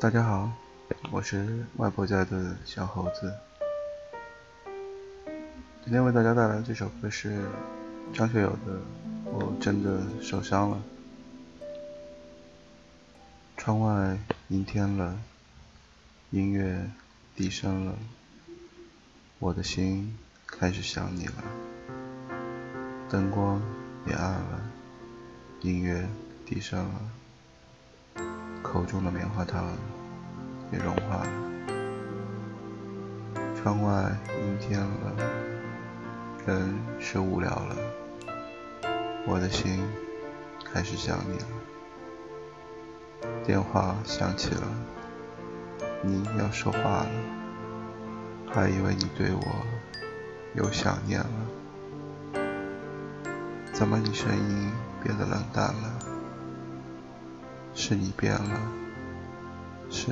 大家好，我是外婆家的小猴子。今天为大家带来的这首歌是张学友的《我真的受伤了》。窗外阴天了，音乐低声了，我的心开始想你了。灯光也暗了，音乐低声了。口中的棉花糖也融化了，窗外阴天了，人是无聊了，我的心开始想你了。电话响起了，你要说话了，还以为你对我有想念了，怎么你声音变得冷淡了？是你变了，是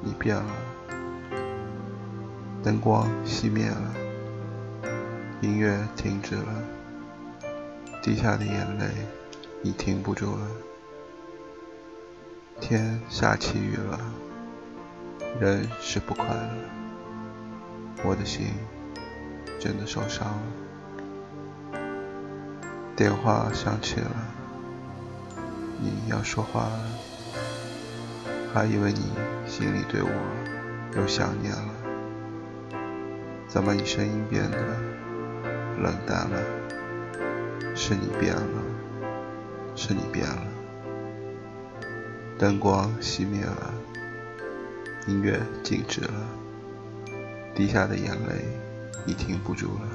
你变了。灯光熄灭了，音乐停止了，滴下的眼泪已停不住了。天下起雨了，人是不快乐，我的心真的受伤了。电话响起了。你要说话了，还以为你心里对我有想念了，怎么你声音变得冷淡了？是你变了，是你变了。灯光熄灭了，音乐静止了，滴下的眼泪已停不住了。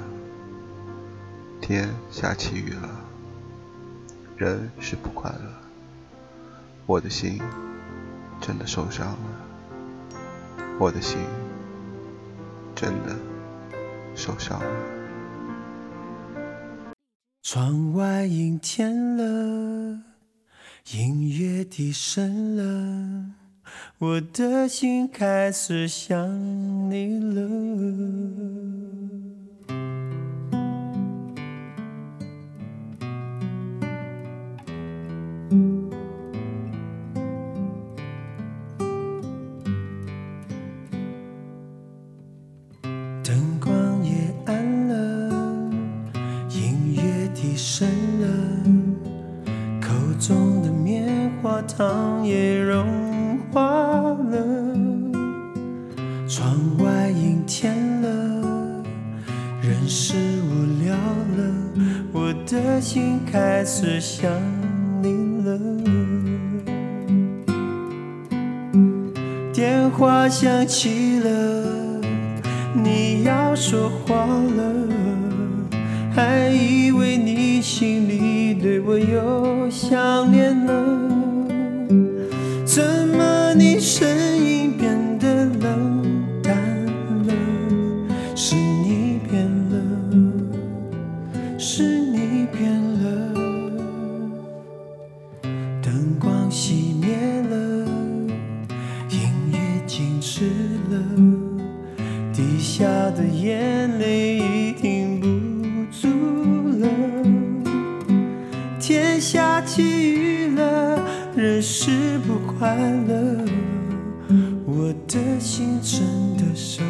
天下起雨了，人是不快乐。我的心真的受伤了，我的心真的受伤了。窗外阴天了，音乐低声了，我的心开始想你了。深了，口中的棉花糖也融化了，窗外阴天了，人是无聊了，我的心开始想你了。电话响起了，你要说话了，还以为你心里对我有想念了。怎么你声音变得冷淡了？是你变了，是你变了。灯光熄灭了，音乐静止了，滴下的眼泪已停输了。天下起雨了，人是不。快乐，我的心真的受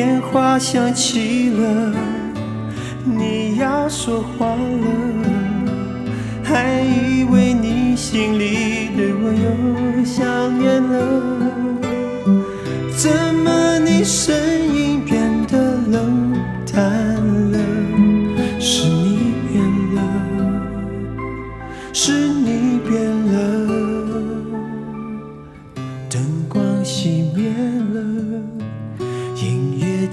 电话响起了，你要说话了，还以为你心里对我又想念了，怎么你声音变得冷淡了？